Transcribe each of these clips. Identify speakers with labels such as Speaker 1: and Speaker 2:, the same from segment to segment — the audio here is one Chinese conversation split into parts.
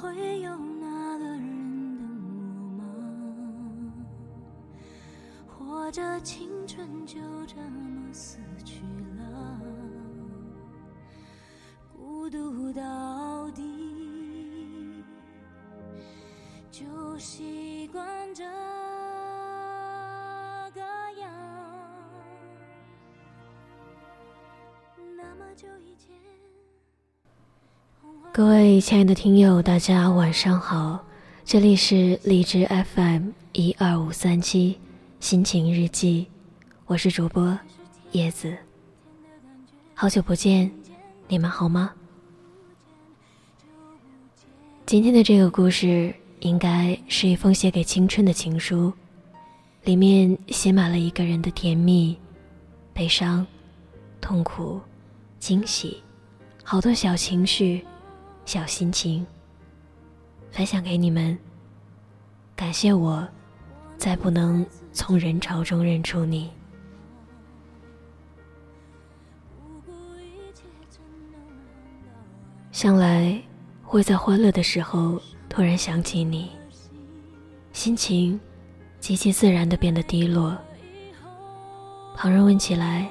Speaker 1: 会有那个人等我吗？或者青春就这么死去了，孤独到底，就习惯这个样。那么久以前。
Speaker 2: 各位亲爱的听友，大家晚上好，这里是荔枝 FM 一二五三七心情日记，我是主播叶子。好久不见，你们好吗？今天的这个故事应该是一封写给青春的情书，里面写满了一个人的甜蜜、悲伤、痛苦、惊喜，好多小情绪。小心情，分享给你们。感谢我，再不能从人潮中认出你。向来会在欢乐的时候突然想起你，心情极其自然的变得低落。旁人问起来，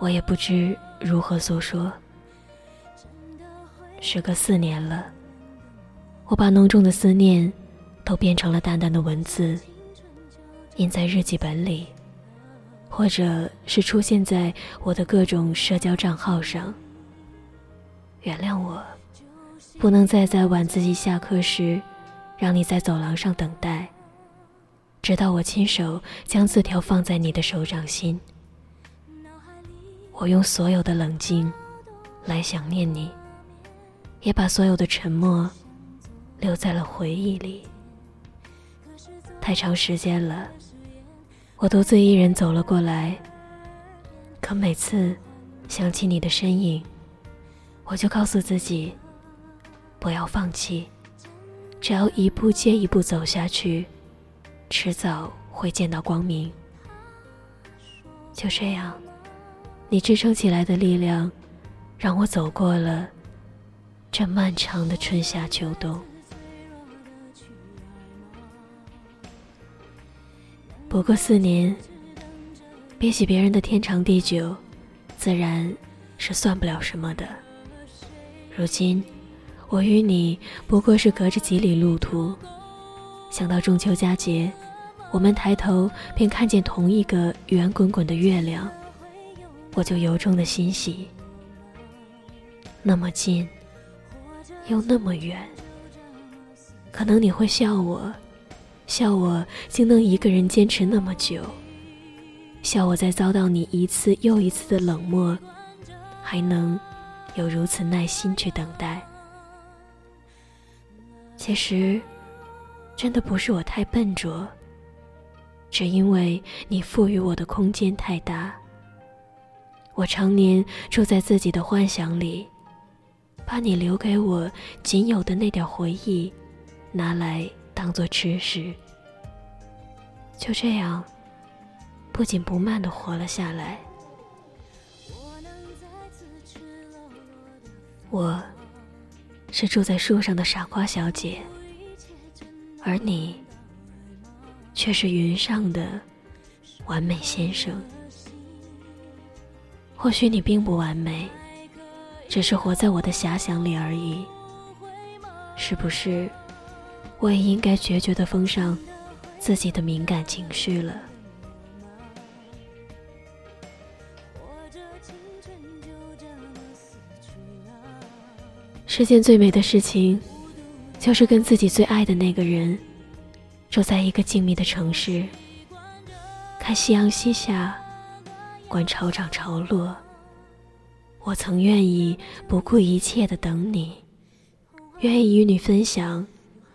Speaker 2: 我也不知如何诉说。时隔四年了，我把浓重的思念都变成了淡淡的文字，印在日记本里，或者是出现在我的各种社交账号上。原谅我，不能再在晚自习下课时，让你在走廊上等待，直到我亲手将字条放在你的手掌心。我用所有的冷静来想念你。也把所有的沉默留在了回忆里。太长时间了，我独自一人走了过来。可每次想起你的身影，我就告诉自己，不要放弃，只要一步接一步走下去，迟早会见到光明。就这样，你支撑起来的力量，让我走过了。这漫长的春夏秋冬，不过四年，比起别人的天长地久，自然是算不了什么的。如今，我与你不过是隔着几里路途，想到中秋佳节，我们抬头便看见同一个圆滚滚的月亮，我就由衷的欣喜。那么近。又那么远，可能你会笑我，笑我竟能一个人坚持那么久，笑我在遭到你一次又一次的冷漠，还能有如此耐心去等待。其实，真的不是我太笨拙，只因为你赋予我的空间太大，我常年住在自己的幻想里。把你留给我仅有的那点回忆，拿来当做吃食，就这样不紧不慢的活了下来。我是住在树上的傻瓜小姐，而你却是云上的完美先生。或许你并不完美。只是活在我的遐想里而已，是不是？我也应该决绝的封上自己的敏感情绪了。世间最美的事情，就是跟自己最爱的那个人，住在一个静谧的城市，看夕阳西下，观潮涨潮落。我曾愿意不顾一切的等你，愿意与你分享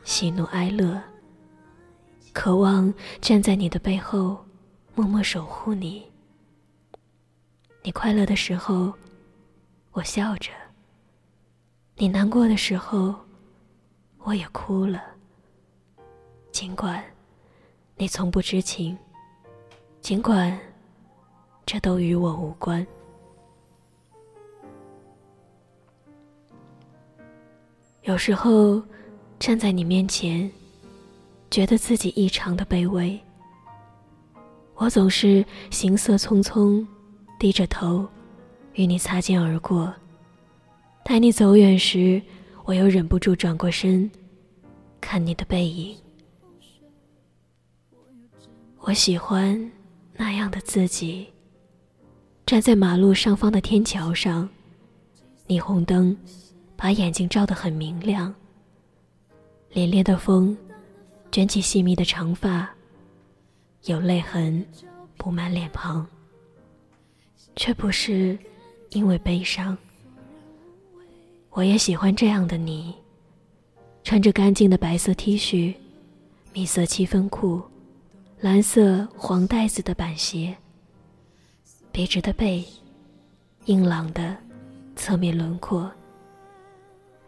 Speaker 2: 喜怒哀乐，渴望站在你的背后，默默守护你。你快乐的时候，我笑着；你难过的时候，我也哭了。尽管你从不知情，尽管这都与我无关。有时候，站在你面前，觉得自己异常的卑微。我总是行色匆匆，低着头，与你擦肩而过。待你走远时，我又忍不住转过身，看你的背影。我喜欢那样的自己，站在马路上方的天桥上，霓虹灯把眼睛照得很明亮。凛冽的风卷起细密的长发，有泪痕布满脸庞，却不是因为悲伤。我也喜欢这样的你，穿着干净的白色 T 恤，米色七分裤，蓝色黄带子的板鞋，笔直的背，硬朗的侧面轮廓，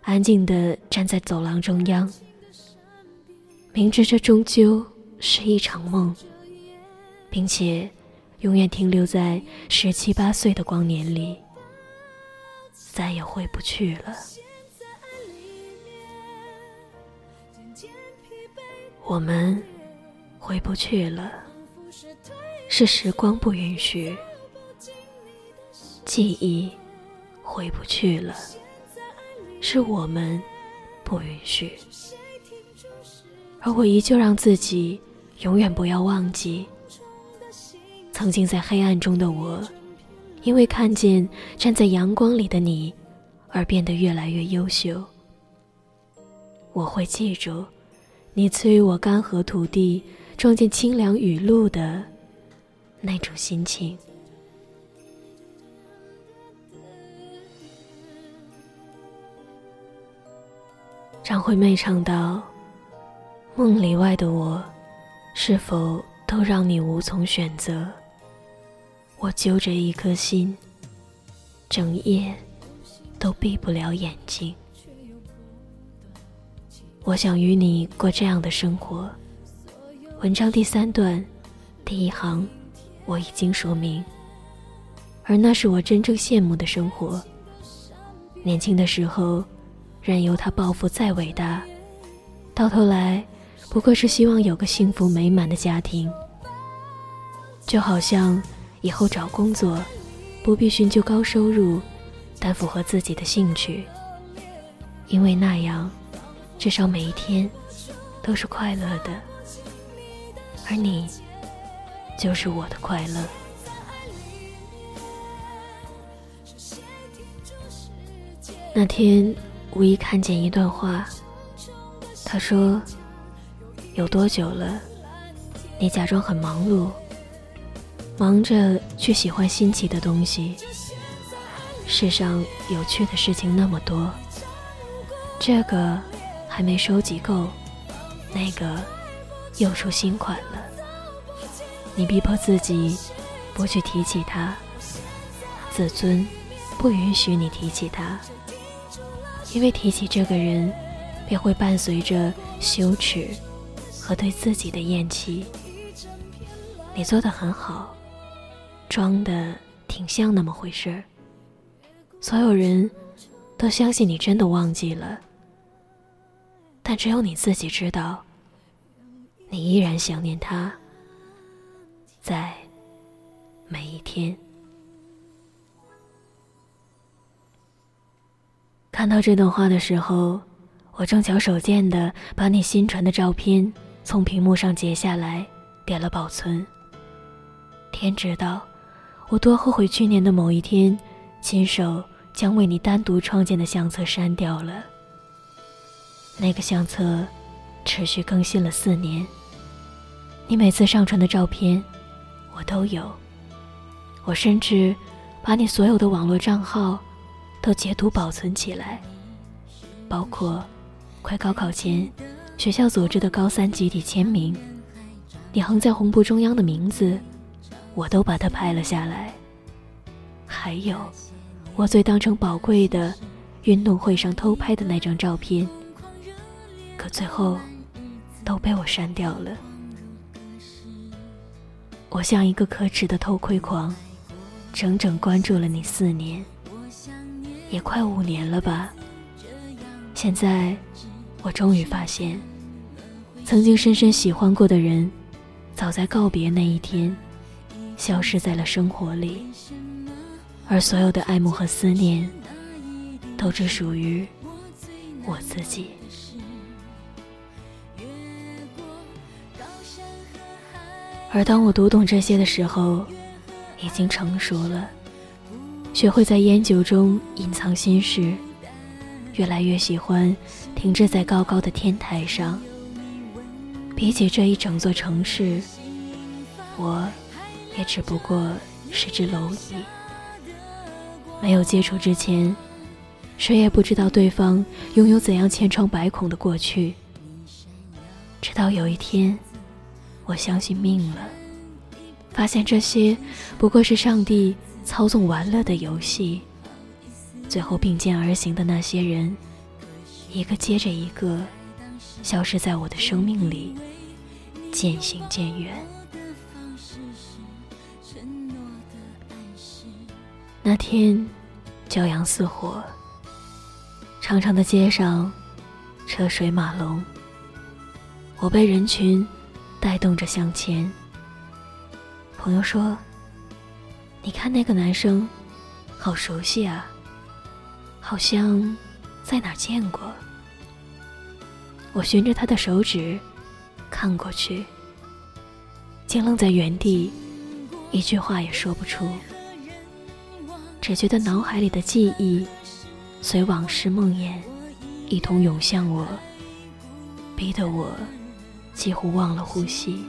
Speaker 2: 安静的站在走廊中央，明知这终究是一场梦，并且永远停留在十七八岁的光年里。再也回不去了。我们回不去了，是时光不允许；记忆回不去了，是我们不允许。而我依旧让自己永远不要忘记，曾经在黑暗中的我。因为看见站在阳光里的你，而变得越来越优秀。我会记住，你赐予我干涸土地、撞见清凉雨露的那种心情。张惠妹唱道：“梦里外的我，是否都让你无从选择？”我揪着一颗心，整夜都闭不了眼睛。我想与你过这样的生活。文章第三段，第一行，我已经说明。而那是我真正羡慕的生活。年轻的时候，任由他抱负再伟大，到头来，不过是希望有个幸福美满的家庭。就好像。以后找工作，不必寻求高收入，但符合自己的兴趣，因为那样，至少每一天都是快乐的。而你，就是我的快乐。那天无意看见一段话，他说：“有多久了？你假装很忙碌。”忙着去喜欢新奇的东西，世上有趣的事情那么多，这个还没收集够，那个又出新款了。你逼迫自己不去提起它，自尊不允许你提起它，因为提起这个人，便会伴随着羞耻和对自己的厌弃。你做的很好。装的挺像那么回事儿，所有人都相信你真的忘记了，但只有你自己知道，你依然想念他，在每一天。看到这段话的时候，我正巧手贱的把你新传的照片从屏幕上截下来，点了保存。天知道。我多后悔去年的某一天，亲手将为你单独创建的相册删掉了。那个相册持续更新了四年，你每次上传的照片，我都有。我甚至把你所有的网络账号都截图保存起来，包括快高考前学校组织的高三集体签名，你横在红布中央的名字。我都把它拍了下来，还有我最当成宝贵的运动会上偷拍的那张照片，可最后都被我删掉了。我像一个可耻的偷窥狂，整整关注了你四年，也快五年了吧。现在我终于发现，曾经深深喜欢过的人，早在告别那一天，消失在了生活里，而所有的爱慕和思念，都只属于我自己。而当我读懂这些的时候，已经成熟了，学会在烟酒中隐藏心事，越来越喜欢停滞在高高的天台上。比起这一整座城市，我也只不过是只蝼蚁。没有接触之前，谁也不知道对方拥有怎样千疮百孔的过去。直到有一天。我相信命了，发现这些不过是上帝操纵玩乐的游戏。最后并肩而行的那些人，一个接着一个，消失在我的生命里，渐行渐远。那天，骄阳似火，长长的街上，车水马龙。我被人群。带动着向前。朋友说：“你看那个男生，好熟悉啊，好像在哪见过。”我循着他的手指看过去，竟愣在原地，一句话也说不出，只觉得脑海里的记忆随往事梦魇一同涌向我，逼得我。几乎忘了呼吸。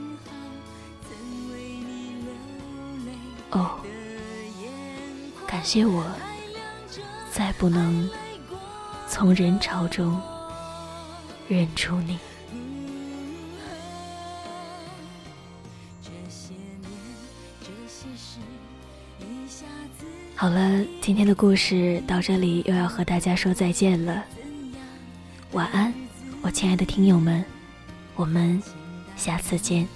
Speaker 2: 哦，感谢我，再不能从人潮中认出你。好了，今天的故事到这里又要和大家说再见了。晚安，我亲爱的听友们。我们下次见。